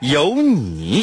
有你。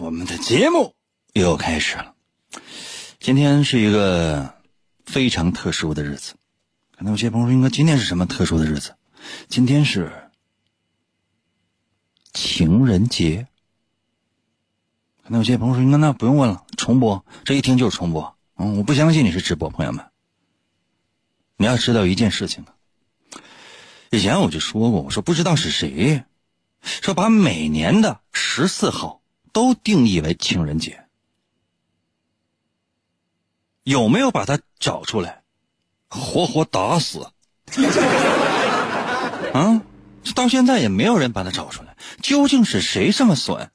我们的节目又开始了。今天是一个非常特殊的日子，可能有些朋友说：“应该今天是什么特殊的日子？”今天是情人节。可能有些朋友说：“应该那不用问了，重播，这一听就是重播。”嗯，我不相信你是直播，朋友们。你要知道一件事情啊，以前我就说过，我说不知道是谁，说把每年的十四号都定义为情人节，有没有把它找出来？活活打死！啊，这到现在也没有人把它找出来，究竟是谁这么损？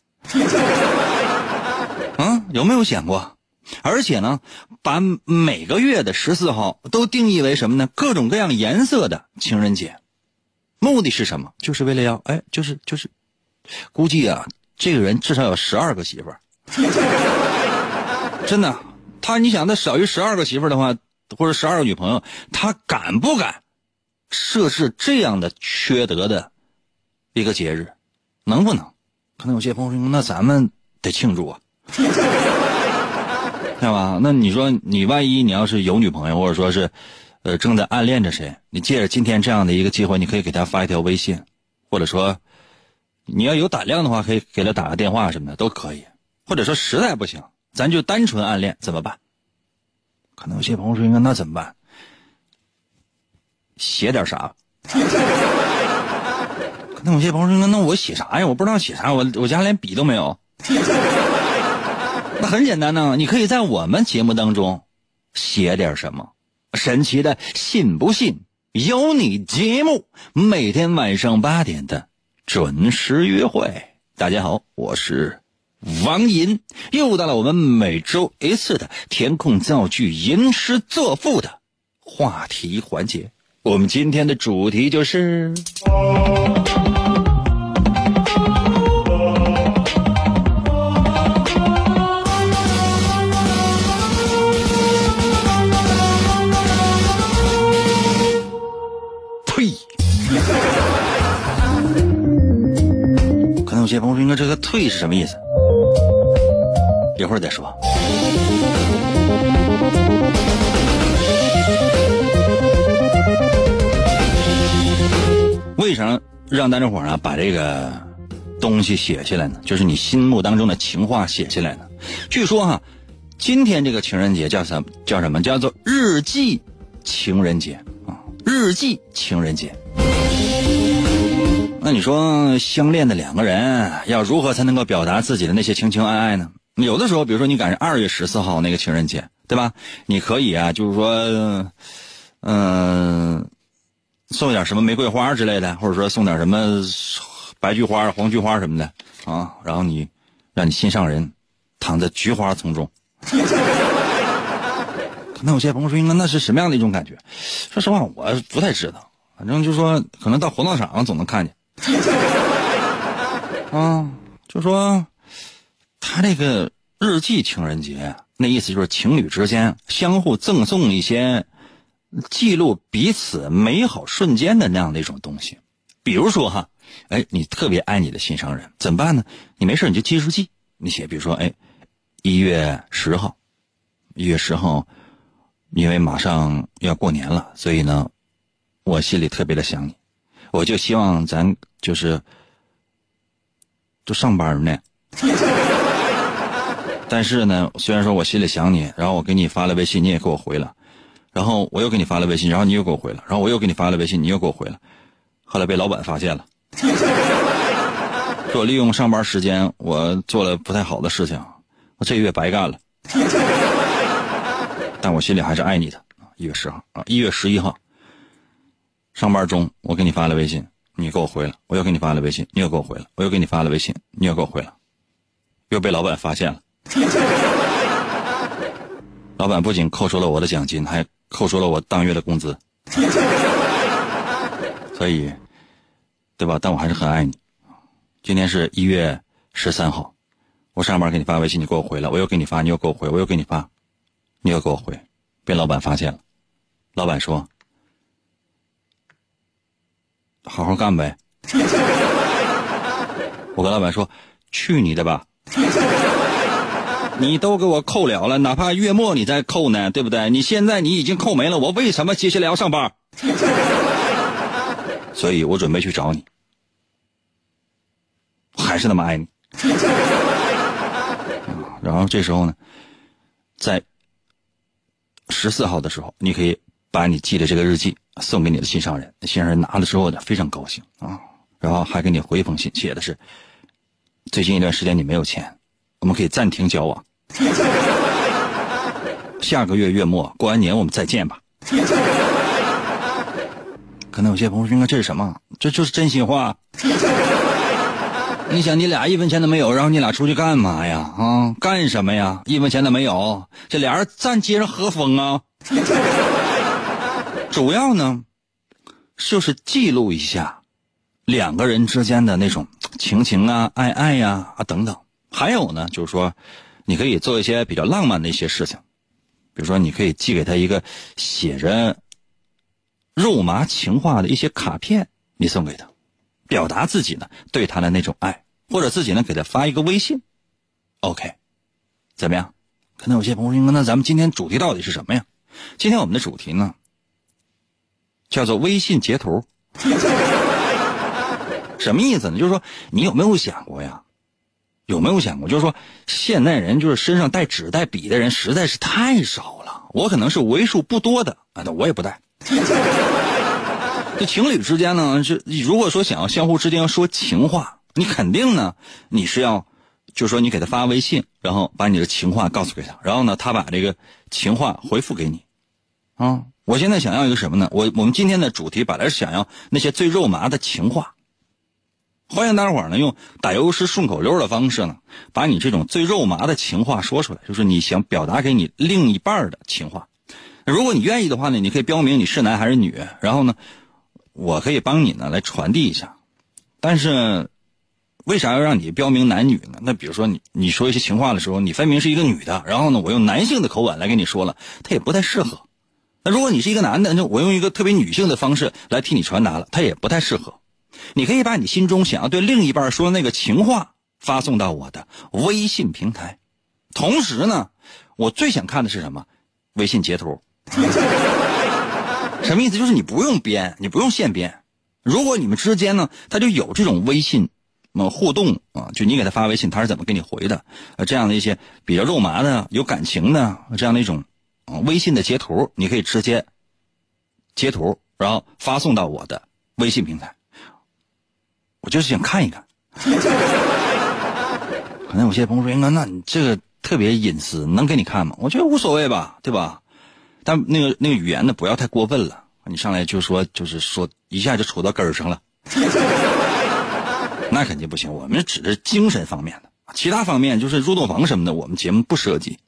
啊，有没有想过？而且呢，把每个月的十四号都定义为什么呢？各种各样颜色的情人节，目的是什么？就是为了要哎，就是就是，估计啊，这个人至少有十二个媳妇儿，真的。他你想，他少于十二个媳妇儿的话，或者十二个女朋友，他敢不敢设置这样的缺德的一个节日？能不能？可能有些朋友说，那咱们得庆祝啊。对吧？那你说，你万一你要是有女朋友，或者说是，呃，正在暗恋着谁，你借着今天这样的一个机会，你可以给他发一条微信，或者说，你要有胆量的话，可以给他打个电话什么的都可以。或者说实在不行，咱就单纯暗恋怎么办？可能有些朋友说，应该那怎么办？写点啥？可能有些朋友说，那我写啥呀？我不知道写啥，我我家连笔都没有。那很简单呢，你可以在我们节目当中写点什么神奇的，信不信有你节目每天晚上八点的准时约会。大家好，我是王银，又到了我们每周一次的填空造句、吟诗作赋的话题环节。我们今天的主题就是。些朋友说，应该这个“退”是什么意思？一会儿再说。为啥让大家伙儿啊把这个东西写下来呢？就是你心目当中的情话写下来呢？据说哈，今天这个情人节叫什么叫什么？叫做日记情人节啊！日记情人节。那你说相恋的两个人要如何才能够表达自己的那些情情爱爱呢？有的时候，比如说你赶上二月十四号那个情人节，对吧？你可以啊，就是说，嗯、送点什么玫瑰花之类的，或者说送点什么白菊花、黄菊花什么的啊，然后你让你心上人躺在菊花丛中。那有些朋友说，应该那是什么样的一种感觉？说实话，我不太知道。反正就说，可能到活动场上总能看见。啊，就说他这个日记情人节，那意思就是情侣之间相互赠送一些记录彼此美好瞬间的那样的一种东西。比如说哈，哎，你特别爱你的心上人，怎么办呢？你没事你就记日记，你写，比如说，哎，一月十号，一月十号，因为马上要过年了，所以呢，我心里特别的想你，我就希望咱就是就上班呢。但是呢，虽然说我心里想你，然后我给你发了微信，你也给我回了，然后我又给你发了微信，然后你又给我回了，然后我又给你发了微信，你又给我回了，后来被老板发现了，说我利用上班时间我做了不太好的事情，我这个月白干了。但我心里还是爱你的。一月十号啊，一月十一号，上班中我给你发了微信，你给我回了，我又给你发了微信，你又给我回了，我又给你发了微信，你又给我回了，又被老板发现了。老板不仅扣除了我的奖金，还扣除了我当月的工资，所以，对吧？但我还是很爱你。今天是一月十三号，我上班给你发微信，你给我回了，我又给你发，你又给我回，我又给你发，你又给我回，被老板发现了。老板说：“好好干呗。”我跟老板说：“去你的吧！”你都给我扣了了，哪怕月末你再扣呢，对不对？你现在你已经扣没了，我为什么接下来要上班？所以我准备去找你，还是那么爱你。然后这时候呢，在十四号的时候，你可以把你寄的这个日记送给你的心上人，心上人拿了之后呢，非常高兴啊，然后还给你回一封信，写的是：最近一段时间你没有钱，我们可以暂停交往。下个月月末过完年我们再见吧。可能有些朋友说：“这是什么？这就是真心话。你想，你俩一分钱都没有，然后你俩出去干嘛呀？啊，干什么呀？一分钱都没有，这俩人站街上喝风啊？主要呢，就是记录一下两个人之间的那种情情啊、爱爱呀啊等等。还有呢，就是说。你可以做一些比较浪漫的一些事情，比如说，你可以寄给他一个写着肉麻情话的一些卡片，你送给他，表达自己呢对他的那种爱，或者自己呢给他发一个微信，OK，怎么样？可能有些朋友说，那咱们今天主题到底是什么呀？今天我们的主题呢，叫做微信截图，什么意思呢？就是说，你有没有想过呀？有没有想过，就是说，现代人就是身上带纸带笔的人实在是太少了。我可能是为数不多的啊，那我也不带。这情侣之间呢，是如果说想要相互之间说情话，你肯定呢，你是要，就是说你给他发微信，然后把你的情话告诉给他，然后呢，他把这个情话回复给你。啊，我现在想要一个什么呢？我我们今天的主题本来是想要那些最肉麻的情话。欢迎大家伙儿呢，用打油诗顺口溜的方式呢，把你这种最肉麻的情话说出来，就是你想表达给你另一半的情话。如果你愿意的话呢，你可以标明你是男还是女，然后呢，我可以帮你呢来传递一下。但是，为啥要让你标明男女呢？那比如说你你说一些情话的时候，你分明是一个女的，然后呢，我用男性的口吻来跟你说了，它也不太适合。如果你是一个男的，那我用一个特别女性的方式来替你传达了，它也不太适合。你可以把你心中想要对另一半说的那个情话发送到我的微信平台，同时呢，我最想看的是什么？微信截图。什么意思？就是你不用编，你不用现编。如果你们之间呢，他就有这种微信么互动啊，就你给他发微信，他是怎么给你回的？呃，这样的一些比较肉麻的、有感情的这样的一种微信的截图，你可以直接截图，然后发送到我的微信平台。我就是想看一看，可能有些朋友说：“英哥，那你这个特别隐私，能给你看吗？”我觉得无所谓吧，对吧？但那个那个语言呢，不要太过分了。你上来就说，就是说一下就戳到根儿上了，那肯定不行。我们指的是精神方面的，其他方面就是入洞房什么的，我们节目不涉及。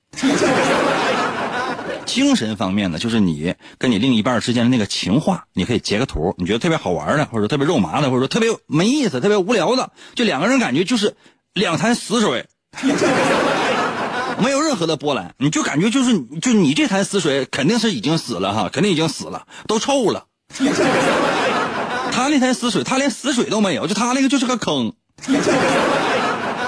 精神方面呢，就是你跟你另一半之间的那个情话，你可以截个图，你觉得特别好玩的，或者特别肉麻的，或者说特别没意思、特别无聊的，就两个人感觉就是两潭死水，没有任何的波澜，你就感觉就是就你这潭死水肯定是已经死了哈，肯定已经死了，都臭了。他那潭死水，他连死水都没有，就他那个就是个坑。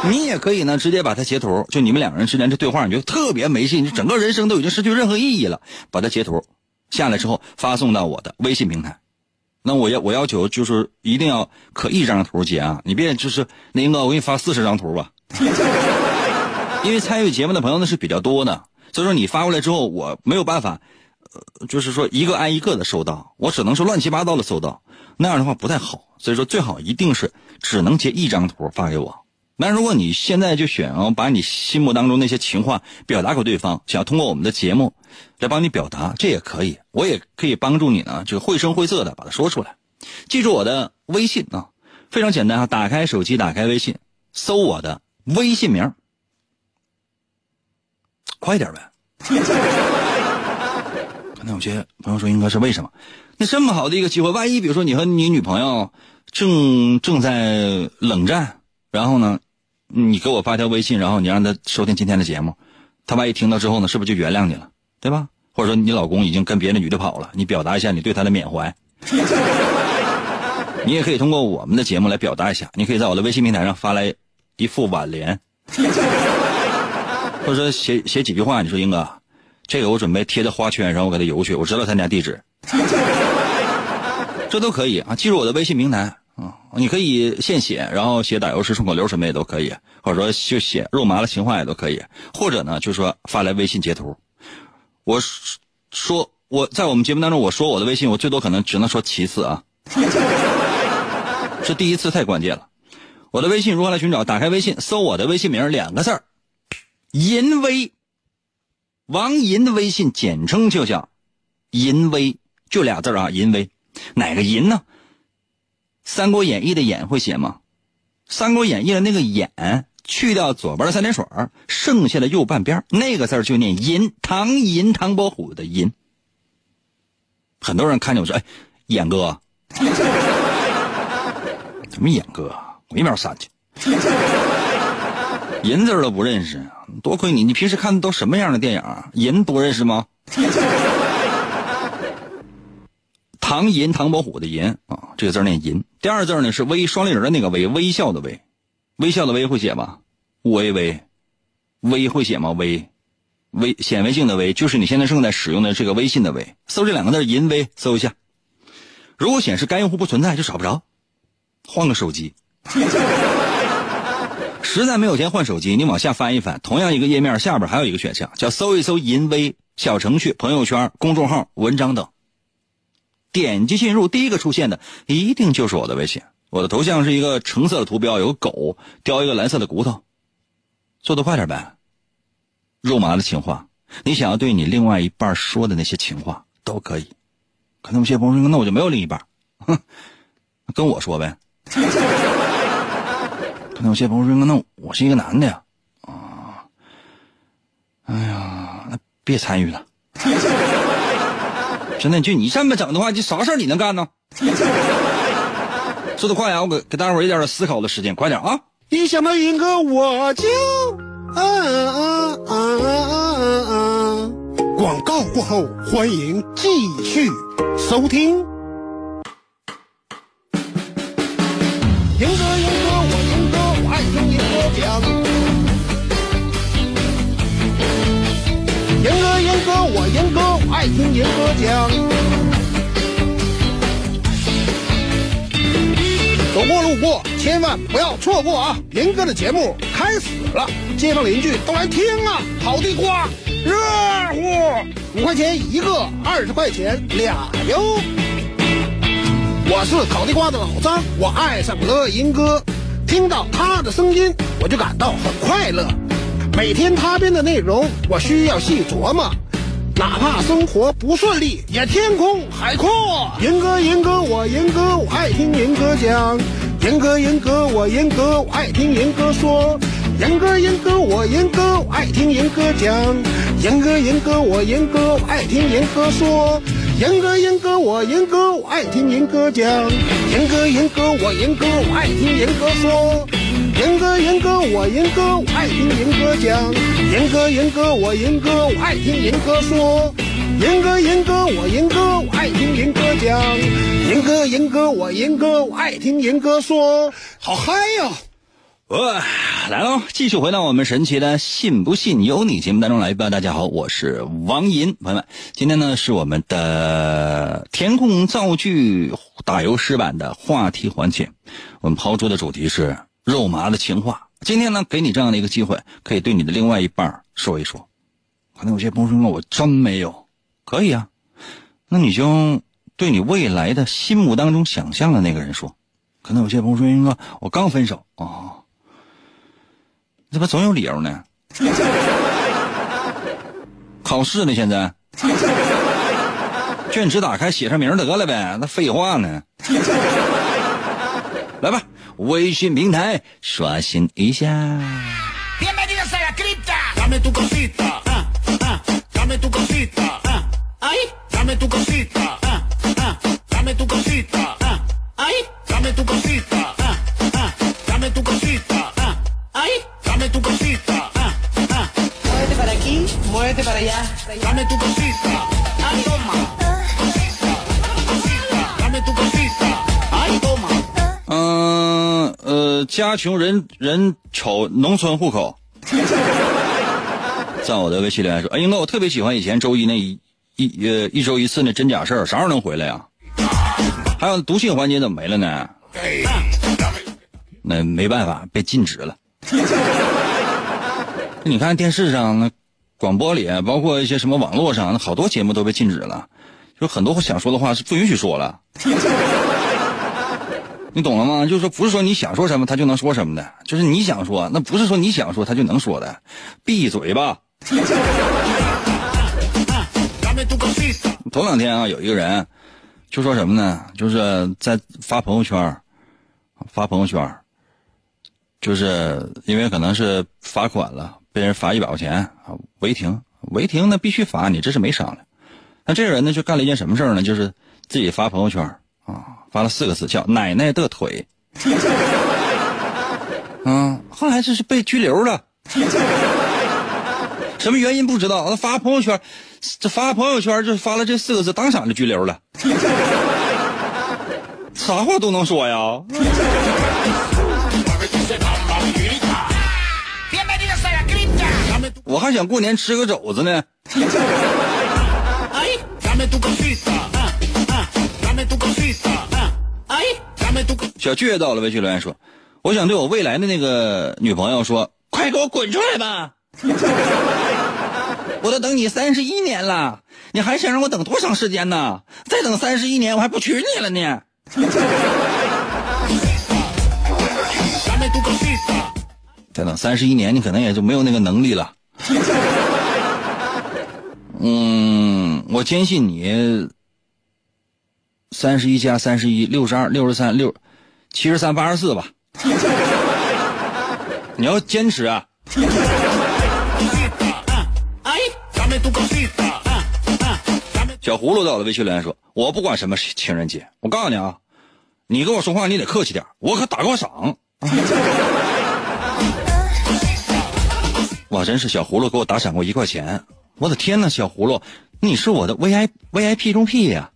你也可以呢，直接把它截图，就你们两个人之间这对话，你觉得特别没劲，你整个人生都已经失去任何意义了，把它截图下来之后发送到我的微信平台。那我要我要求就是一定要可一张图截啊，你别就是那英哥，我给你发四十张图吧，因为参与节目的朋友呢是比较多的，所以说你发过来之后，我没有办法，呃，就是说一个挨一个的收到，我只能是乱七八糟的收到，那样的话不太好，所以说最好一定是只能截一张图发给我。那如果你现在就想要把你心目当中那些情话表达给对方，想要通过我们的节目来帮你表达，这也可以，我也可以帮助你呢，就绘声绘色的把它说出来。记住我的微信啊，非常简单啊，打开手机，打开微信，搜我的微信名，快点呗。可能有些朋友说，应该是为什么？那这么好的一个机会，万一比如说你和你女朋友正正在冷战，然后呢？你给我发条微信，然后你让他收听今天的节目，他万一听到之后呢，是不是就原谅你了，对吧？或者说你老公已经跟别的女的跑了，你表达一下你对他的缅怀。你也可以通过我们的节目来表达一下，你可以在我的微信平台上发来一副挽联，或者说写写几句话。你说英哥，这个我准备贴在花圈上，我给他邮去，我知道他家地址，这都可以啊。记住我的微信平台。啊，你可以现写，然后写打油诗、顺口溜什么也都可以，或者说就写肉麻的情话也都可以，或者呢，就说发来微信截图。我说我在我们节目当中，我说我的微信，我最多可能只能说七次啊，这第一次太关键了。我的微信如何来寻找？打开微信，搜我的微信名两个字儿，银威，王银的微信简称就叫淫威，就俩字啊，淫威，哪个淫呢？《三国演义》的演会写吗？《三国演义》的那个演去掉左边的三点水剩下的右半边那个字就念银，唐银唐伯虎的银。很多人看见我说：“哎，演哥，怎么演哥？我一秒删去。银字都不认识，多亏你！你平时看的都什么样的电影？银不认识吗？”唐寅唐伯虎的寅啊，这个字念寅。第二字呢是微双立人的那个微，微笑的微，微笑的微会写吗？微微，微会写吗？微，微显微镜的微，就是你现在正在使用的这个微信的微。搜这两个字银微，搜一下。如果显示该用户不存在，就找不着。换个手机。实在没有钱换手机，你往下翻一翻，同样一个页面下边还有一个选项，叫搜一搜银微小程序、朋友圈、公众号、文章等。点击进入，第一个出现的一定就是我的微信。我的头像是一个橙色的图标，有个狗叼一个蓝色的骨头。做的快点呗，肉麻的情话，你想要对你另外一半说的那些情话都可以。可能有些朋友说，那我就没有另一半，哼，跟我说呗。可能有些朋友说，那我是一个男的呀，啊，哎呀，那别参与了。真的，就你这么整的话，就啥事儿你能干呢？速度快呀！我给给大伙儿一点思考的时间，快点啊！一想到云哥，我就啊啊啊啊啊！广告过后，欢迎继续收听。严哥，爱听严哥讲。走过路过，千万不要错过啊！严哥的节目开始了，街坊邻居都来听啊！好地瓜，热乎，五块钱一个，二十块钱俩哟。我是烤地瓜的老张，我爱上了严哥，听到他的声音，我就感到很快乐。每天他编的内容，我需要细琢磨，哪怕生活不顺利，也天空海阔。严哥，严哥，我严哥，我爱听严哥讲。严哥，严哥，我严哥，我爱听严哥说。严哥，严哥，我严哥，我爱听严哥讲。严哥，严哥，我严哥，我爱听严哥说。严哥，严哥，我严哥，我爱听严哥讲。严哥，严哥，我严哥，我爱听严哥说。严哥，严哥，我严哥，我爱听严哥讲。严哥，严哥，我严哥，我爱听严哥说。严哥，严哥，我严哥，我爱听严哥讲。严哥，严哥，我严哥，我爱听严哥说。好嗨呀！哇，来喽！继续回到我们神奇的“信不信由你”节目当中来吧。大家好，我是王银，朋友们，今天呢是我们的填空造句打油诗版的话题环节。我们抛出的主题是肉麻的情话。今天呢，给你这样的一个机会，可以对你的另外一半说一说。可能有些朋友说，我真没有，可以啊。那你就对你未来的心目当中想象的那个人说。可能有些朋友说，我刚分手啊。怎么总有理由呢？考试呢？现在卷纸打开，写上名得了呗。那废话呢？来吧，微信平台刷新一下。嗯 呃，家穷人人丑，农村户口。在我的微信里来说，哎，英哥，我特别喜欢以前周一那一一呃一周一次那真假事儿，啥时候能回来呀？还有读信环节怎么没了呢？那没办法，被禁止了。你看电视上那。广播里，包括一些什么网络上，好多节目都被禁止了，就很多想说的话是不允许说了。你懂了吗？就是说，不是说你想说什么他就能说什么的，就是你想说，那不是说你想说他就能说的。闭嘴吧！头两天啊，有一个人就说什么呢？就是在发朋友圈，发朋友圈，就是因为可能是罚款了。被人罚一百块钱啊，违停，违停那必须罚你，这是没商量。那这个人呢，就干了一件什么事呢？就是自己发朋友圈啊，发了四个字叫“奶奶的腿 ”。嗯，后来这是被拘留了，什么原因不知道。他发朋友圈，这发朋友圈就发了这四个字，当场就拘留了。啥话都能说呀。我还想过年吃个肘子呢。小倔到了，微信留言说：“我想对我未来的那个女朋友说，快给我滚出来吧！我都等你三十一年了，你还想让我等多长时间呢？再等三十一年，我还不娶你了呢！” 再等三十一年，你可能也就没有那个能力了。嗯，我坚信你。三十一加三十一，六十二，六十三，六七十三，八十四吧。你要坚持啊！小葫芦到了微信留言说：“我不管什么情人节，我告诉你啊，你跟我说话你得客气点，我可打过赏。”哇，真是小葫芦给我打赏过一块钱！我的天呐，小葫芦，你是我的 V I V I P 中 P 呀！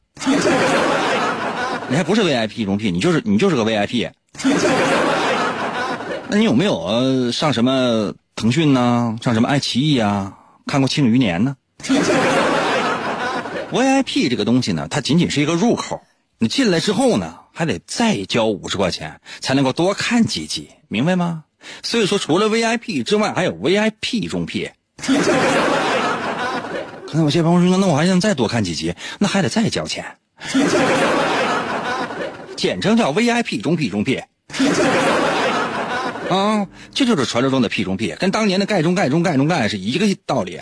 你还不是 V I P 中 P，你就是你就是个 V I P。那你有没有上什么腾讯呢？上什么爱奇艺啊？看过《庆余年》呢？V I P 这个东西呢，它仅仅是一个入口，你进来之后呢，还得再交五十块钱才能够多看几集，明白吗？所以说，除了 VIP 之外，还有 VIP 中 P。可能有些朋友说：“那我还想再多看几集，那还得再交钱。”简称叫 VIP 中 P 中 P。啊，这就是传说中的 P 中 P，跟当年的盖中盖中盖中盖是一个道理。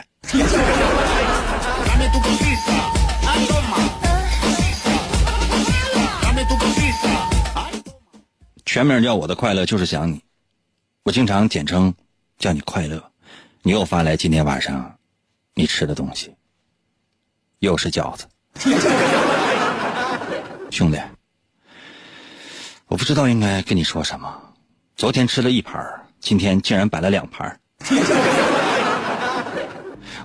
全名叫我的快乐就是想你。我经常简称叫你快乐，你又发来今天晚上你吃的东西，又是饺子，兄弟，我不知道应该跟你说什么。昨天吃了一盘，今天竟然摆了两盘，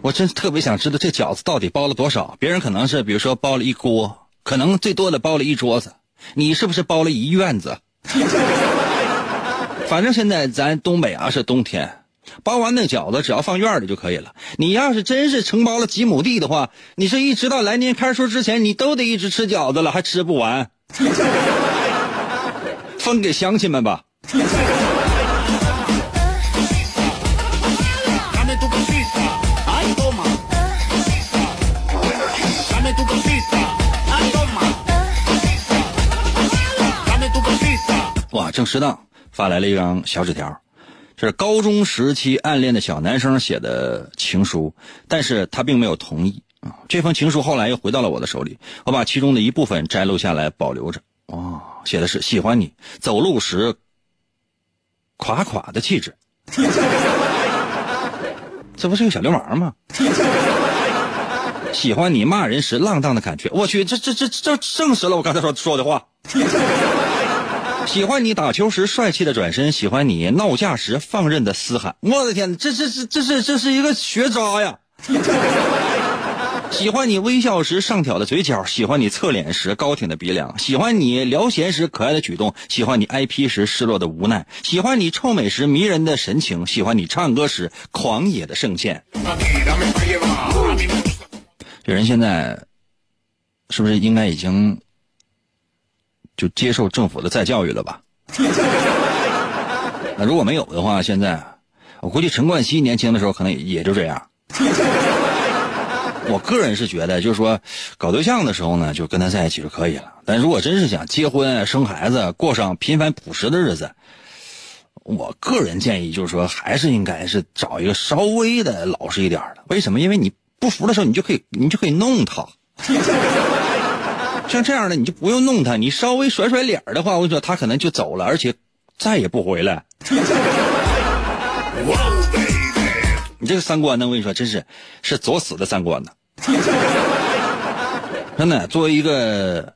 我真特别想知道这饺子到底包了多少。别人可能是比如说包了一锅，可能最多的包了一桌子，你是不是包了一院子？反正现在咱东北啊是冬天，包完那饺子只要放院里就可以了。你要是真是承包了几亩地的话，你是一直到来年开春之前，你都得一直吃饺子了，还吃不完。分给乡亲们吧。哇，正适当发来了一张小纸条，这是高中时期暗恋的小男生写的情书，但是他并没有同意啊。这封情书后来又回到了我的手里，我把其中的一部分摘录下来保留着。哦，写的是喜欢你，走路时垮垮的气质，这不是个小流氓吗？喜欢你骂人时浪荡的感觉，我去，这这这这证实了我刚才说说的话。喜欢你打球时帅气的转身，喜欢你闹架时放任的嘶喊。我的天，这这这这是这是一个学渣呀！喜欢你微笑时上挑的嘴角，喜欢你侧脸时高挺的鼻梁，喜欢你聊闲时可爱的举动，喜欢你挨批时失落的无奈，喜欢你臭美时迷人的神情，喜欢你唱歌时狂野的声线。这人现在是不是应该已经？就接受政府的再教育了吧？那如果没有的话，现在我估计陈冠希年轻的时候可能也就这样。我个人是觉得，就是说搞对象的时候呢，就跟他在一起就可以了。但如果真是想结婚、生孩子、过上平凡朴实的日子，我个人建议就是说，还是应该是找一个稍微的老实一点的。为什么？因为你不服的时候，你就可以你就可以弄他。像这样的，你就不用弄他，你稍微甩甩脸的话，我跟你说，他可能就走了，而且再也不回来。你这个三观呢，我跟你说，真是是作死的三观呢。真的，作为一个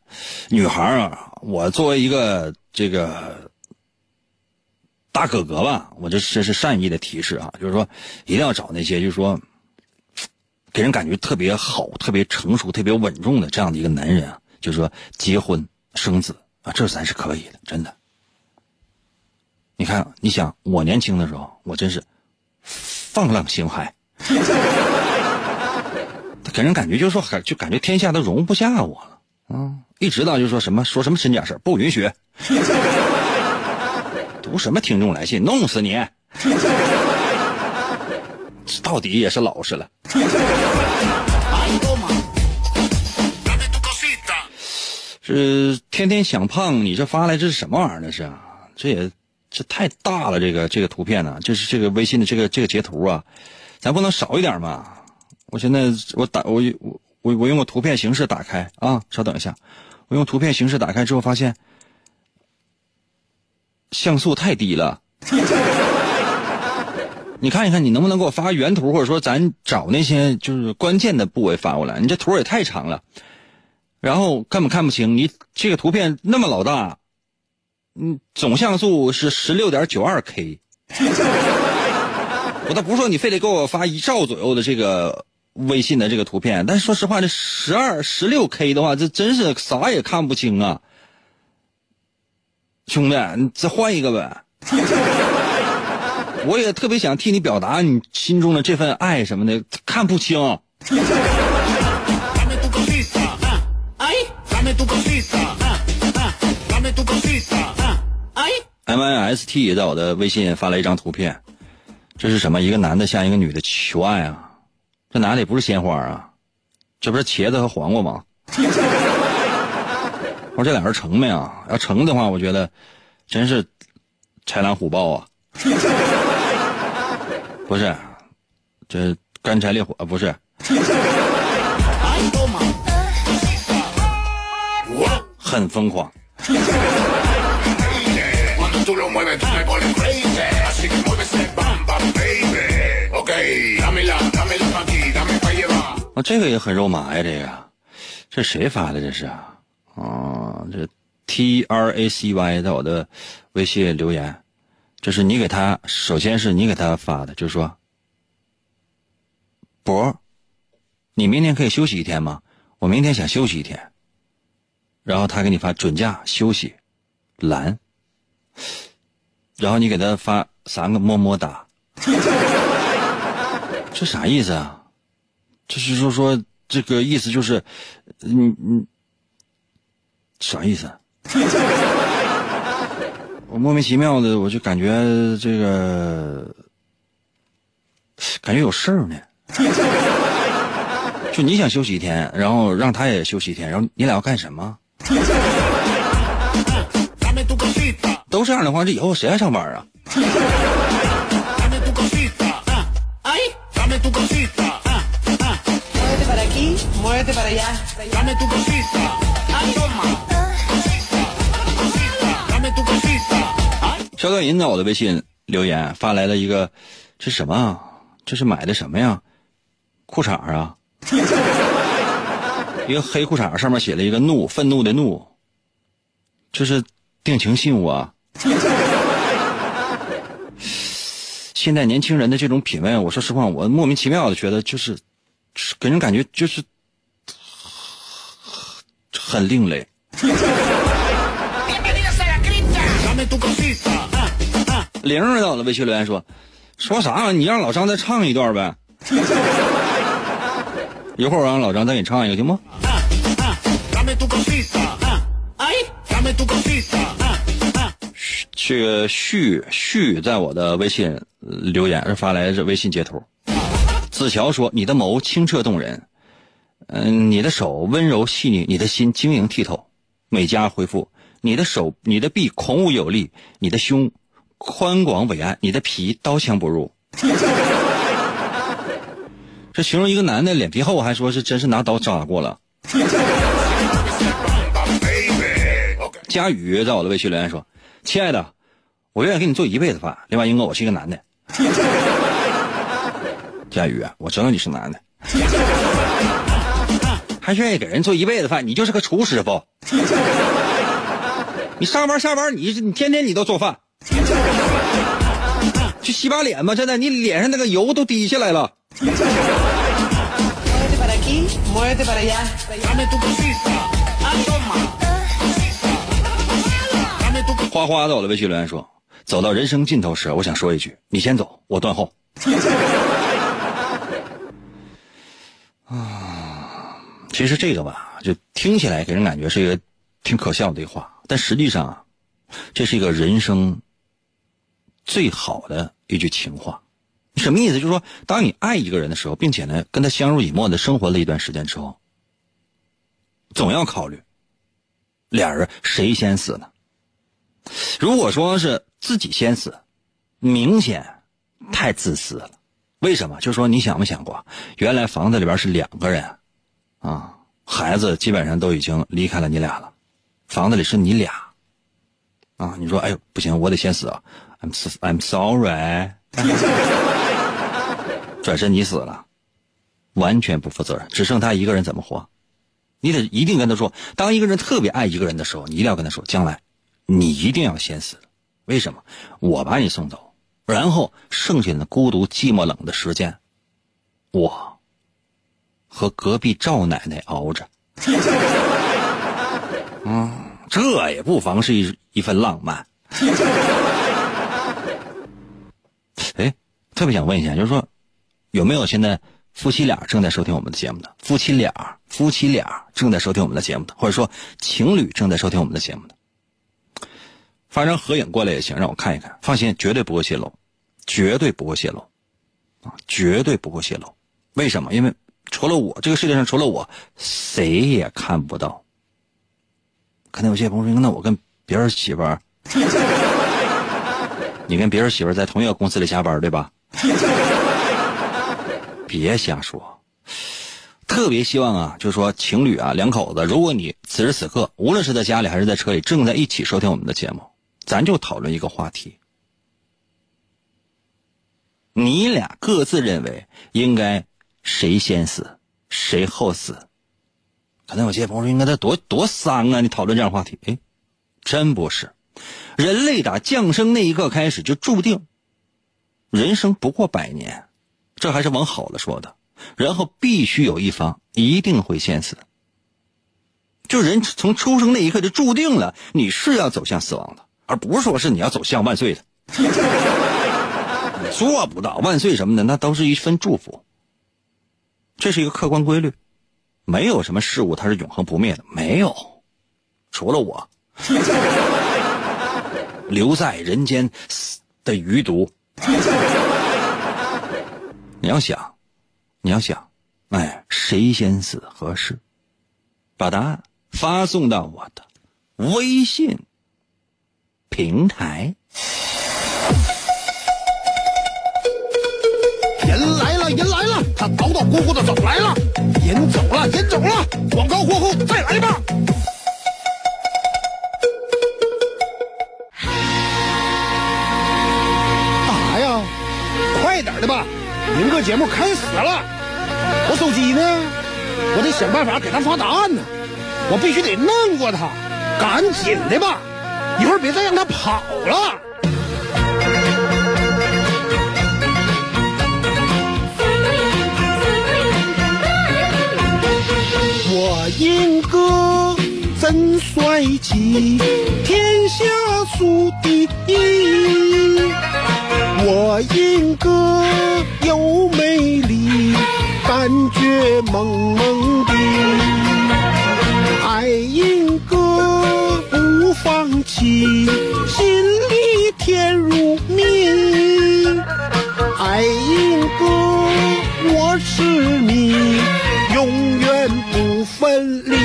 女孩啊，我作为一个这个大哥哥吧，我这这是善意的提示啊，就是说一定要找那些，就是说给人感觉特别好、特别成熟、特别稳重的这样的一个男人啊。就是说，结婚生子啊，这咱是可以的，真的。你看，你想我年轻的时候，我真是放浪形骸，给人感觉就是说，很就感觉天下都容不下我了啊！一直到就说什么说什么真假事不允许，读什么听众来信，弄死你！到底也是老实了。是天天想胖，你这发来这是什么玩意儿？这是，这也这太大了。这个这个图片呢，就是这个微信的这个这个截图啊，咱不能少一点吗？我现在我打我我我我用个图片形式打开啊，稍等一下，我用图片形式打开之后发现像素太低了。你看一看，你能不能给我发原图，或者说咱找那些就是关键的部位发过来？你这图也太长了。然后根本看不清，你这个图片那么老大，嗯，总像素是十六点九二 K，我倒不是说你非得给我发一兆左右的这个微信的这个图片，但是说实话，这十二十六 K 的话，这真是啥也看不清啊，兄弟，你再换一个呗，我也特别想替你表达你心中的这份爱什么的，看不清。M I S T 在我的微信发了一张图片，这是什么？一个男的向一个女的求爱啊！这哪里不是鲜花啊，这不是茄子和黄瓜吗？我说这俩人成没啊？要成的话，我觉得真是豺狼虎豹啊！不是，这干柴烈火啊不是。很疯狂。啊，这个也很肉麻呀，这个，这谁发的？这是啊，啊，这 T R A C Y 在我的微信留言，这是你给他，首先是你给他发的，就是说，博，你明天可以休息一天吗？我明天想休息一天。然后他给你发准假休息，蓝。然后你给他发三个么么哒，这啥意思啊？就是说说这个意思就是，你你，啥意思？我莫名其妙的，我就感觉这个感觉有事儿呢。就你想休息一天，然后让他也休息一天，然后你俩要干什么？都这样的话，这以后谁还上班啊？肖段银在我的微信留言发来了一个，这什么？这是买的什么呀？裤衩啊？一个黑裤衩，上面写了一个怒，愤怒的怒。这是定情信物啊！现在年轻人的这种品味，我说实话，我莫名其妙的觉得就是，给人感觉就是很另类。玲儿到了，微信留言说：“说啥？你让老张再唱一段呗。一会儿我让老张再给你唱一个，行吗？”这个旭旭在我的微信留言是发来这微信截图。子乔说：“你的眸清澈动人，嗯，你的手温柔细腻，你的心晶莹剔透。”美嘉回复：“你的手，你的臂孔武有力，你的胸宽广伟岸，你的皮刀枪不入。”这形容一个男的脸皮厚，还说是真是拿刀扎过了。佳宇在我的微信留言说。亲爱的，我愿意给你做一辈子饭。另外，英哥，我是一个男的。佳宇，我知道你是男的，还愿意给人做一辈子饭，你就是个厨师傅。你上班下班，你你天天你都做饭。去洗把脸吧，真的，你脸上那个油都滴下来了。花花的我的微信留言说：“走到人生尽头时，我想说一句，你先走，我断后。”啊，其实这个吧，就听起来给人感觉是一个挺可笑的话，但实际上啊，这是一个人生最好的一句情话。什么意思？就是说，当你爱一个人的时候，并且呢，跟他相濡以沫的生活了一段时间之后，总要考虑俩人谁先死呢？如果说是自己先死，明显太自私了。为什么？就说，你想没想过，原来房子里边是两个人，啊，孩子基本上都已经离开了你俩了，房子里是你俩，啊，你说，哎呦，不行，我得先死啊！I'm I'm sorry，转身你死了，完全不负责任，只剩他一个人怎么活？你得一定跟他说，当一个人特别爱一个人的时候，你一定要跟他说，将来。你一定要先死，为什么？我把你送走，然后剩下的孤独、寂寞、冷的时间，我和隔壁赵奶奶熬着。嗯，这也不妨是一一份浪漫。哎，特别想问一下，就是说，有没有现在夫妻俩正在收听我们的节目的？夫妻俩，夫妻俩正在收听我们的节目的，或者说情侣正在收听我们的节目的？发张合影过来也行，让我看一看。放心，绝对不会泄露，绝对不会泄露，啊，绝对不会泄露。为什么？因为除了我，这个世界上除了我，谁也看不到。可能有些朋友说：“那我跟别人媳妇儿，你跟别人媳妇儿在同一个公司里加班，对吧？” 别瞎说。特别希望啊，就是说情侣啊，两口子，如果你此时此刻，无论是在家里还是在车里，正在一起收听我们的节目。咱就讨论一个话题，你俩各自认为应该谁先死，谁后死？可能有些朋友说，应该多多丧啊！你讨论这样话题，哎，真不是。人类打降生那一刻开始，就注定人生不过百年，这还是往好了说的。然后必须有一方一定会先死，就人从出生那一刻就注定了你是要走向死亡的。而不是说是你要走向万岁的，做不到万岁什么的，那都是一份祝福。这是一个客观规律，没有什么事物它是永恒不灭的，没有，除了我 留在人间的余毒。你要想，你要想，哎，谁先死合适？把答案发送到我的微信平台。人来了，人来了，他叨叨咕咕的走来了，人走了，人走了，广告过后再来吧。点的吧，明个节目开始了。我手机呢？我得想办法给他发答案呢。我必须得弄过他，赶紧的吧，一会儿别再让他跑了。我英哥真帅气，天下数第一。我英哥又美丽，感觉萌萌的。爱英哥不放弃，心里甜如蜜。爱英哥，我是你，永远不分离。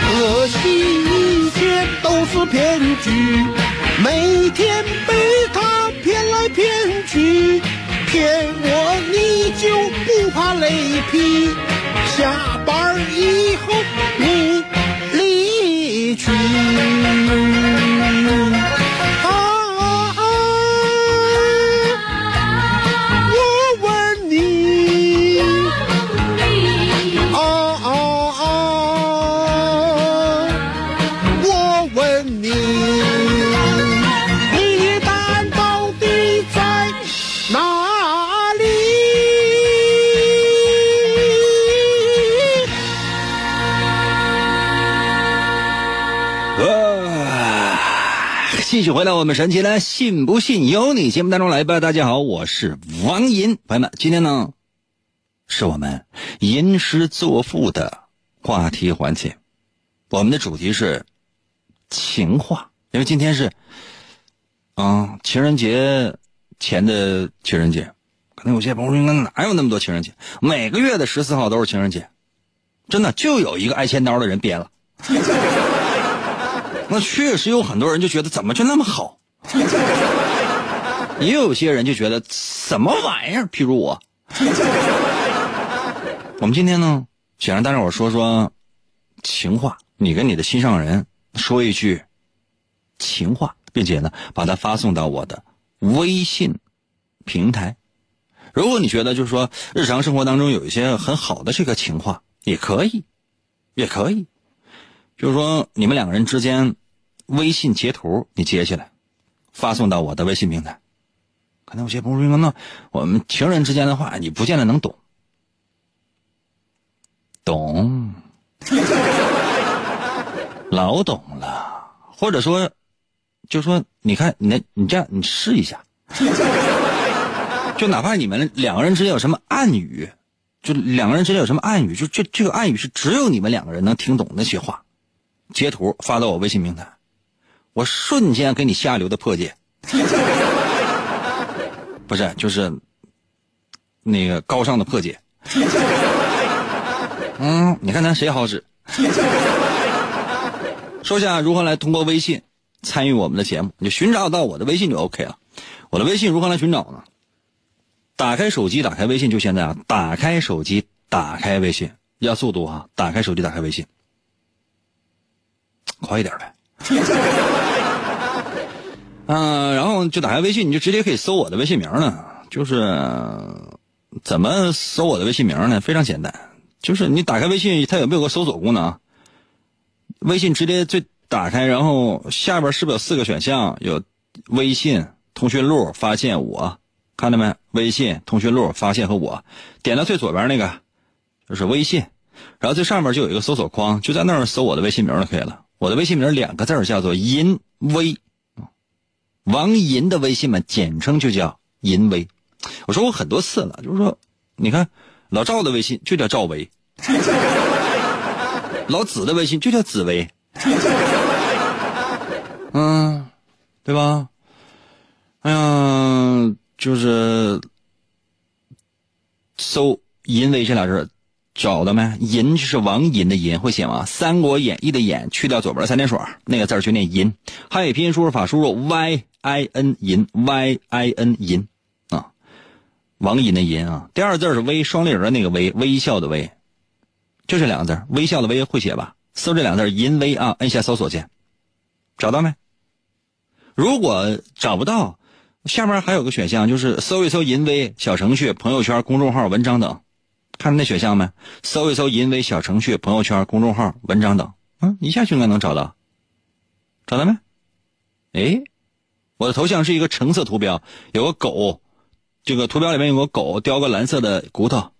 可惜一切都是骗局，每天被他骗来骗去，骗我你就不怕雷劈？下班以后继续回到我们神奇呢“信不信由你”节目当中来吧。大家好，我是王银，朋友们，今天呢是我们吟诗作赋的话题环节，我们的主题是情话，因为今天是啊情人节前的情人节，可能有些朋友说那哪有那么多情人节？每个月的十四号都是情人节，真的就有一个爱千刀的人编了。那确实有很多人就觉得怎么就那么好，也有些人就觉得什么玩意儿。譬如我，我们今天呢，想让大家伙说说情话，你跟你的心上人说一句情话，并且呢，把它发送到我的微信平台。如果你觉得就是说日常生活当中有一些很好的这个情话，也可以，也可以。就是说，你们两个人之间微信截图你截起来，发送到我的微信平台。可能有些朋友说：“那我们情人之间的话，你不见得能懂。”懂，老懂了。或者说，就说你看，你你这样，你试一下，就哪怕你们两个人之间有什么暗语，就两个人之间有什么暗语，就这这个暗语是只有你们两个人能听懂那些话。截图发到我微信平台，我瞬间给你下流的破解，不是就是那个高尚的破解。嗯，你看咱谁好使？说一下如何来通过微信参与我们的节目，你就寻找到我的微信就 OK 了。我的微信如何来寻找呢？打开手机，打开微信，就现在啊！打开手机，打开微信，要速度啊！打开手机，打开微信。快一点呗，嗯、然后就打开微信，你就直接可以搜我的微信名了。就是怎么搜我的微信名呢？非常简单，就是你打开微信，它有没有个搜索功能？微信直接最打开，然后下边是不是有四个选项？有微信、通讯录、发现我，看到没？微信、通讯录、发现和我，点到最左边那个就是微信，然后最上面就有一个搜索框，就在那儿搜我的微信名就可以了。我的微信名两个字叫做“淫微”，王银的微信嘛，简称就叫银威。我说过很多次了，就是说，你看老赵的微信就叫赵威，老子的微信就叫紫薇，嗯，对吧？哎呀，就是搜“银威”这俩字找到没？银就是王银的银，会写吗？《三国演义》的演去掉左边的三点水，那个字就念银。汉语拼音输入法输入 y i n 银 y i n 银啊，王银的银啊。第二字是微双立人的那个微，微笑的微，就这两个字，微笑的微会写吧？搜这两个字银威啊，按下搜索键，找到没？如果找不到。下面还有个选项，就是搜一搜“银威”小程序、朋友圈、公众号、文章等，看那选项没？搜一搜“银威”小程序、朋友圈、公众号、文章等，嗯，一下就应该能找到。找到没？哎，我的头像是一个橙色图标，有个狗，这个图标里面有个狗叼个蓝色的骨头，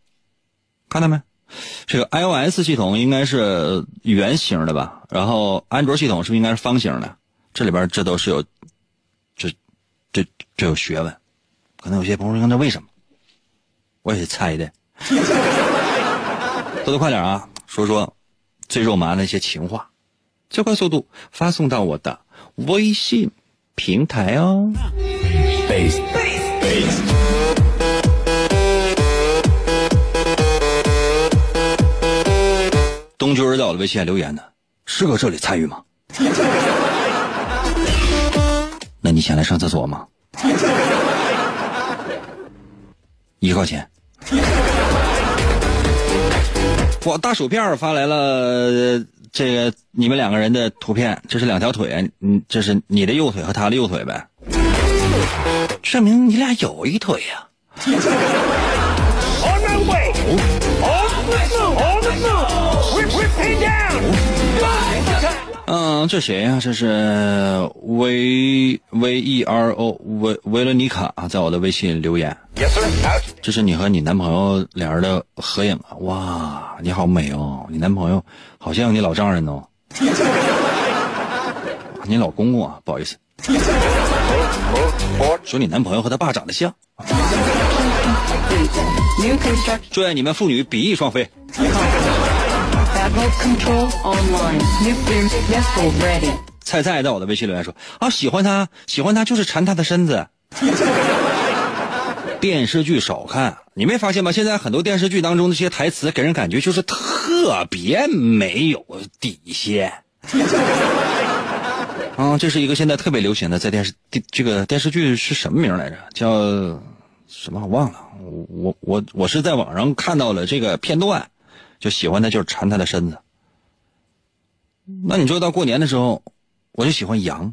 看到没？这个 iOS 系统应该是圆形的吧？然后安卓系统是不是应该是方形的？这里边这都是有。这这这有学问，可能有些朋友问那为什么？我也是猜的。多多快点啊，说说最肉麻的一些情话，最快速度发送到我的微信平台哦。东军在我的微信留言呢，是搁这里参与吗？那你想来上厕所吗？一块钱。我大薯片发来了这个你们两个人的图片，这是两条腿，嗯，这是你的右腿和他的右腿呗，证明你俩有一腿呀。嗯，这谁呀？这是维维 E R O 维维罗妮卡啊在我的微信留言。这是你和你男朋友俩人的合影啊！哇，你好美哦！你男朋友好像你老丈人哦。你老公公啊，不好意思。说你男朋友和他爸长得像。祝愿你们父女比翼双飞。菜菜在我的微信留言说啊，喜欢他，喜欢他就是馋他的身子。电视剧少看，你没发现吗？现在很多电视剧当中那些台词给人感觉就是特别没有底线。啊，这是一个现在特别流行的在电视这个电视剧是什么名来着？叫什么？我忘了。我我我是在网上看到了这个片段。就喜欢他，就是馋他的身子。那你说到过年的时候，我就喜欢羊，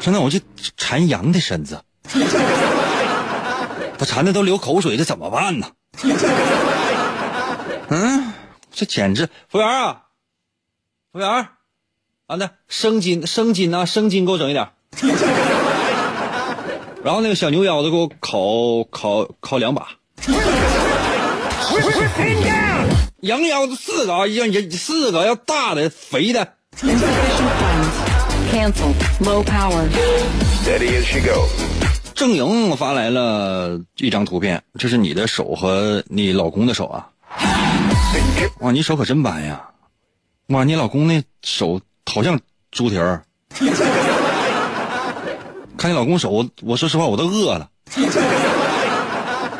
真的我就馋羊的身子，他馋的都流口水，这怎么办呢？嗯，这简直，服务员啊，服务员，啊那生筋生筋啊，生筋给我整一点。然后那个小牛腰子给我烤烤烤两把。羊腰子四个啊，要要四个，要大的、肥的。郑莹发来了一张图片，这是你的手和你老公的手啊。哇，你手可真白呀！哇，你老公那手好像猪蹄儿。看你老公手，我我说实话，我都饿了。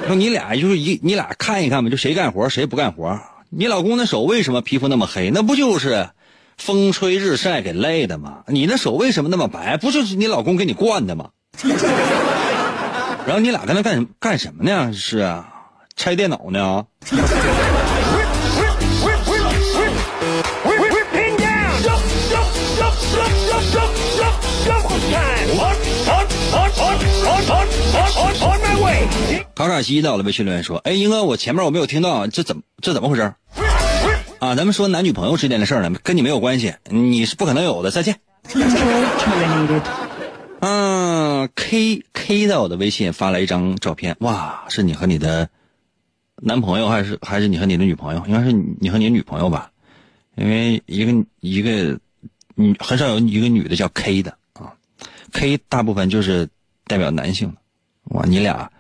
说你俩就是一，你俩看一看吧，就谁干活谁不干活。你老公那手为什么皮肤那么黑？那不就是风吹日晒给累的吗？你那手为什么那么白？不就是你老公给你惯的吗？然后你俩跟那干干什么呢？是啊，拆电脑呢。卡卡西到了，微信留言说：“哎，英哥，我前面我没有听到，这怎么这怎么回事？啊，咱们说男女朋友之间的事儿呢，跟你没有关系，你是不可能有的。再见。”嗯，K K 在我的微信发来一张照片，哇，是你和你的男朋友还是还是你和你的女朋友？应该是你和你女朋友吧，因为一个一个女很少有一个女的叫 K 的啊。，K 大部分就是代表男性的。哇，你俩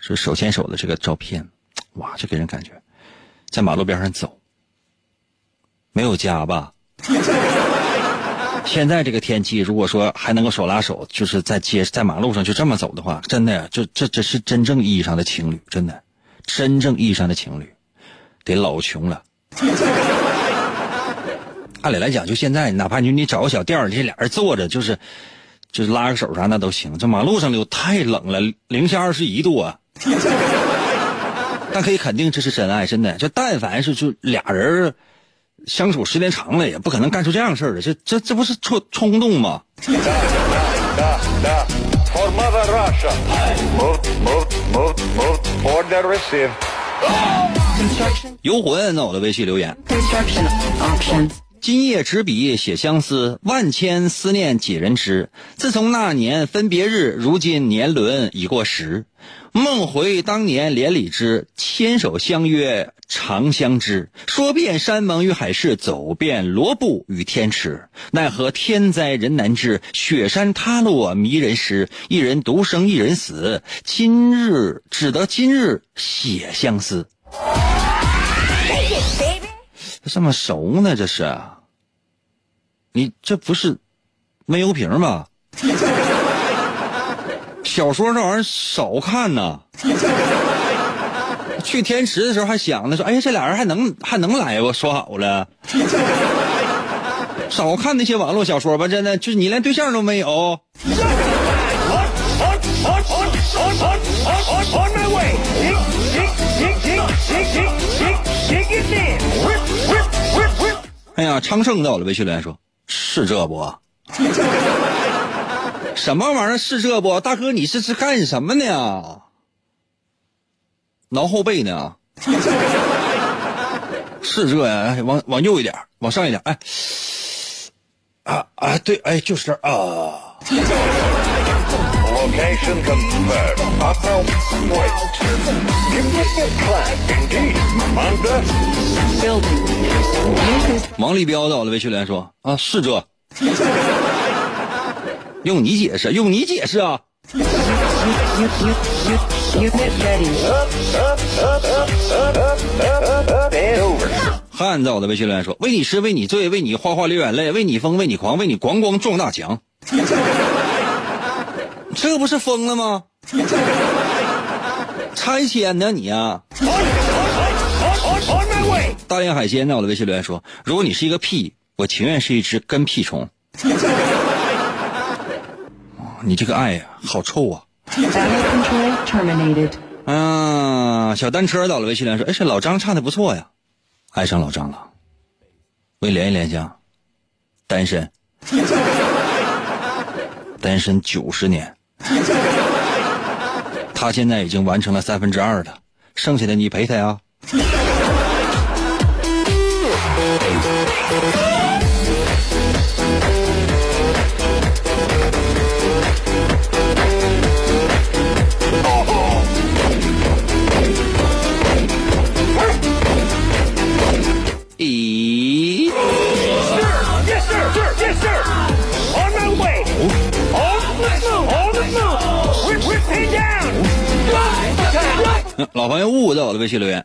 是手牵手的这个照片，哇，就给人感觉在马路边上走，没有家吧？现在这个天气，如果说还能够手拉手，就是在街在马路上就这么走的话，真的就，这这这是真正意义上的情侣，真的，真正意义上的情侣，得老穷了。按理来讲，就现在，哪怕你你找个小店儿，这俩人坐着，就是就是拉个手啥那都行。这马路上溜太冷了，零下二十一度啊！但可以肯定，这是真爱，真的。就但凡是就俩人相处时间长了，也不可能干出这样事儿的。这这这不是冲冲动吗？游魂，那我的微信留言。今夜执笔写相思，万千思念几人知？自从那年分别日，如今年轮已过时。梦回当年连理枝，牵手相约长相知。说遍山盟与海誓，走遍罗布与天池。奈何天灾人难知，雪山塌落迷人时。一人独生一人死，今日只得今日写相思。这么熟呢？这是？你这不是闷油瓶吗？小说这玩意儿少看呐。去天池的时候还想呢，说哎呀，这俩人还能还能来不？说好了。少看那些网络小说吧，真的，就是你连对象都没有。哎呀，昌盛在我的微信留言说：“是这不？什么玩意儿是这不？大哥，你这是干什么呢？挠后背呢？是这呀？往往右一点，往上一点。哎，啊啊，对，哎，就是这啊。王立彪到了，魏秋连说：“啊，是这。”用你解释，用你解释啊。”汉在我的微信留言说：“为你吃，为你醉，为你花花流眼泪，为你疯，为你狂，为你咣咣撞大墙。”这不是疯了吗？拆迁呢你啊！大连海鲜在我的微信留言说：“如果你是一个屁，我情愿是一只跟屁虫。”你这个爱呀，好臭啊！啊，小单车到了微信来说：“哎，这老张唱的不错呀，爱上老张了，我联系联系啊，单身，单身九十年。”他现在已经完成了三分之二了，剩下的你陪他呀。老朋友雾在我的微信留言，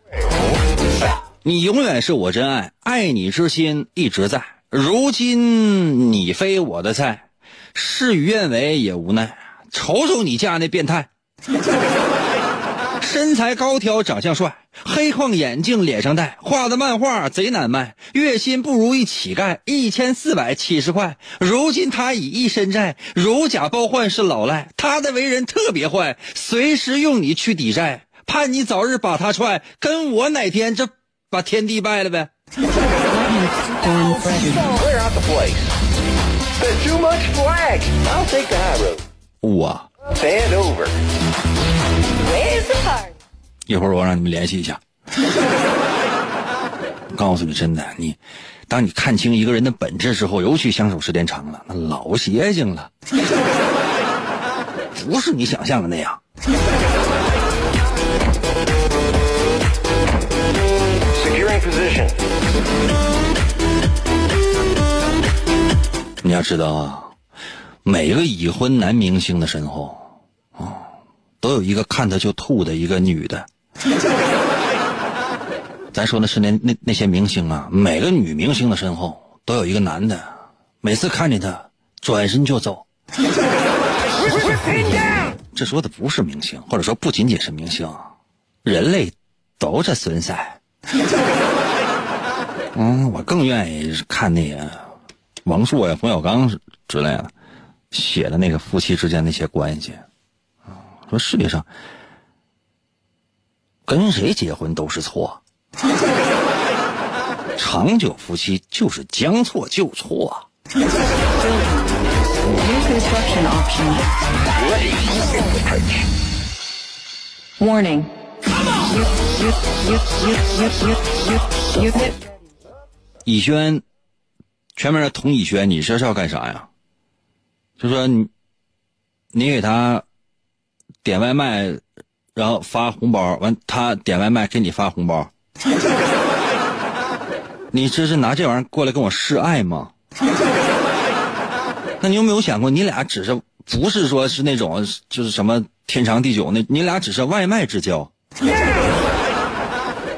你永远是我真爱，爱你之心一直在。如今你非我的菜，事与愿违也无奈。瞅瞅你家那变态，身材高挑，长相帅，黑框眼镜脸上戴，画的漫画贼难卖，月薪不如一乞丐，一千四百七十块。如今他已一身债，如假包换是老赖。他的为人特别坏，随时用你去抵债。盼你早日把他踹，跟我哪天这把天地败了呗。我。一会儿我让你们联系一下。告诉你真的，你当你看清一个人的本质之后，尤其相处时间长了，那老邪性了，不是你想象的那样。你要知道啊，每个已婚男明星的身后，啊，都有一个看他就吐的一个女的。咱说的是那那那些明星啊，每个女明星的身后都有一个男的，每次看见他转身就走。这说的不是明星，或者说不仅仅是明星，人类都是损色。嗯，我更愿意看那个王朔呀、冯小刚之类的写的那个夫妻之间那些关系，啊，说世界上跟谁结婚都是错，长久夫妻就是将错就错。Warning。易轩。全名叫童以轩，你这是要干啥呀？就说你，你给他点外卖，然后发红包，完他点外卖给你发红包，你这是拿这玩意儿过来跟我示爱吗？那你有没有想过，你俩只是不是说是那种就是什么天长地久那，你俩只是外卖之交。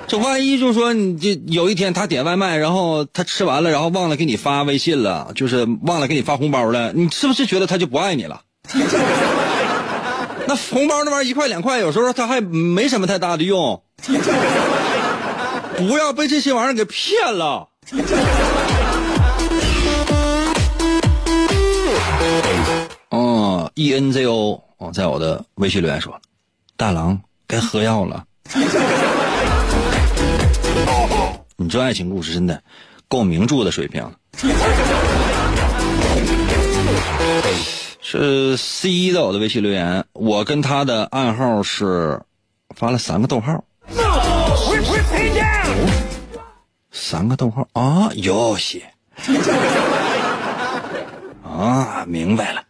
这万一就说你这有一天他点外卖，然后他吃完了，然后忘了给你发微信了，就是忘了给你发红包了，你是不是觉得他就不爱你了？那红包那玩意儿一块两块，有时候他还没什么太大的用。不要被这些玩意儿给骗了。哦，E N Z O 哦，在我的微信留言说，大郎该喝药了。你这爱情故事真的够名著的水平。是 C 在我的微信留言，我跟他的暗号是发了三个逗号。三个逗号啊，有些 啊，明白了。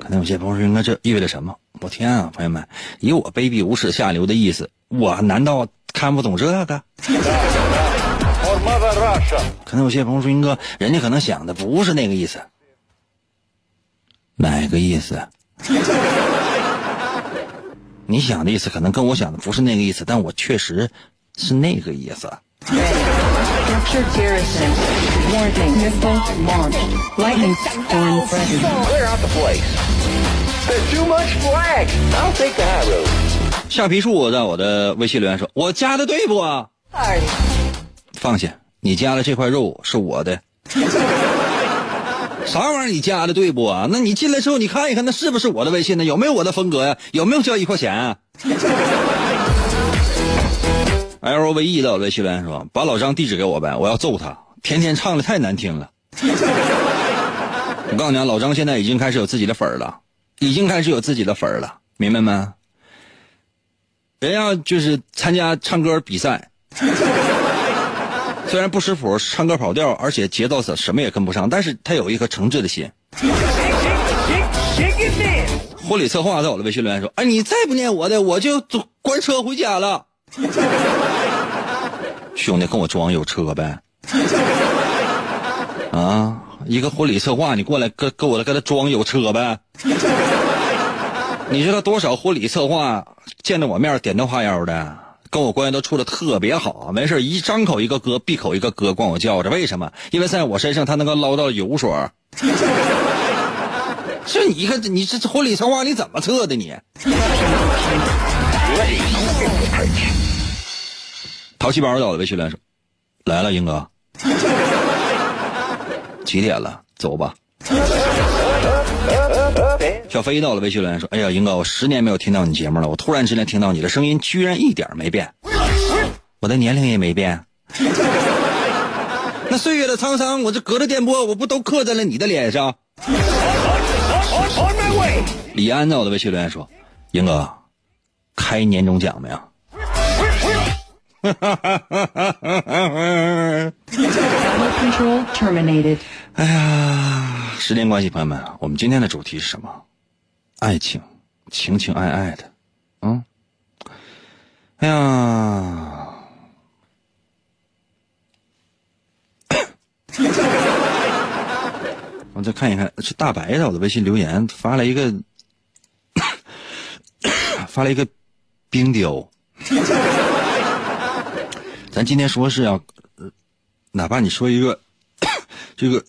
可能有些朋友说，那这意味着什么？我天啊，朋友们，以我卑鄙无耻下流的意思，我难道看不懂这个？可能有些朋友说，英哥，人家可能想的不是那个意思。哪个意思？你想的意思可能跟我想的不是那个意思，但我确实是那个意思。橡皮树在我的微信留言说：“我加的对不啊？”放下，你加的这块肉是我的。啥玩意儿？你加的对不？那你进来之后，你看一看，那是不是我的微信呢？有没有我的风格呀？有没有交一块钱、啊、？L V E 在我微信留言说：“把老张地址给我呗，我要揍他，天天唱的太难听了。”我告诉你啊，老张现在已经开始有自己的粉儿了，已经开始有自己的粉儿了，明白没？人家就是参加唱歌比赛，虽然不识谱，唱歌跑调，而且节奏什什么也跟不上，但是他有一颗诚挚的心。婚礼策划在我的微信留言说：“哎，你再不念我的，我就关车回家了。”兄弟，跟我装有车呗。啊，一个婚礼策划，你过来跟跟我跟他装有车呗。你知道多少婚礼策划见着我面点头哈腰的，跟我关系都处的特别好，没事一张口一个哥，闭口一个哥，管我叫着。为什么？因为在我身上他能够捞到油水。这你个，你这婚礼策划你怎么测的你？淘气包到我的微信来说，来了，英哥，几点了？走吧。小飞到了微信留言说：“哎呀，英哥，我十年没有听到你节目了，我突然之间听到你的声音，居然一点没变，我的年龄也没变。那岁月的沧桑，我这隔着电波，我不都刻在了你的脸上？”李安在我的微信留言说：“英哥，开年终奖没有？” 哎呀，时间关系，朋友们，我们今天的主题是什么？爱情，情情爱爱的，嗯。哎呀，我再看一看，是大白在我的微信留言发了一个 发了一个冰雕。咱今天说是要，哪怕你说一个 这个，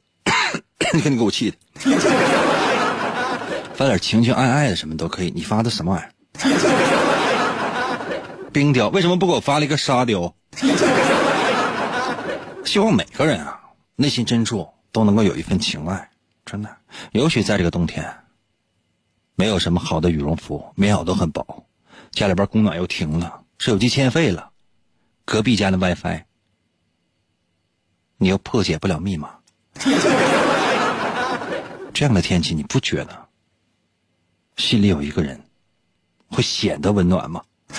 你看你给我气的，发点情情爱爱的什么都可以。你发的什么玩意儿？冰雕为什么不给我发了一个沙雕？希望每个人啊，内心深处都能够有一份情爱，真的。尤其在这个冬天，没有什么好的羽绒服，棉袄都很薄，家里边供暖又停了，手机欠费了，隔壁家的 WiFi，你又破解不了密码。这样的天气，你不觉得心里有一个人会显得温暖吗？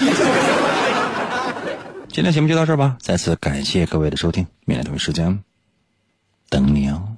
今天节目就到这儿吧，再次感谢各位的收听，明天同一时间等你哦。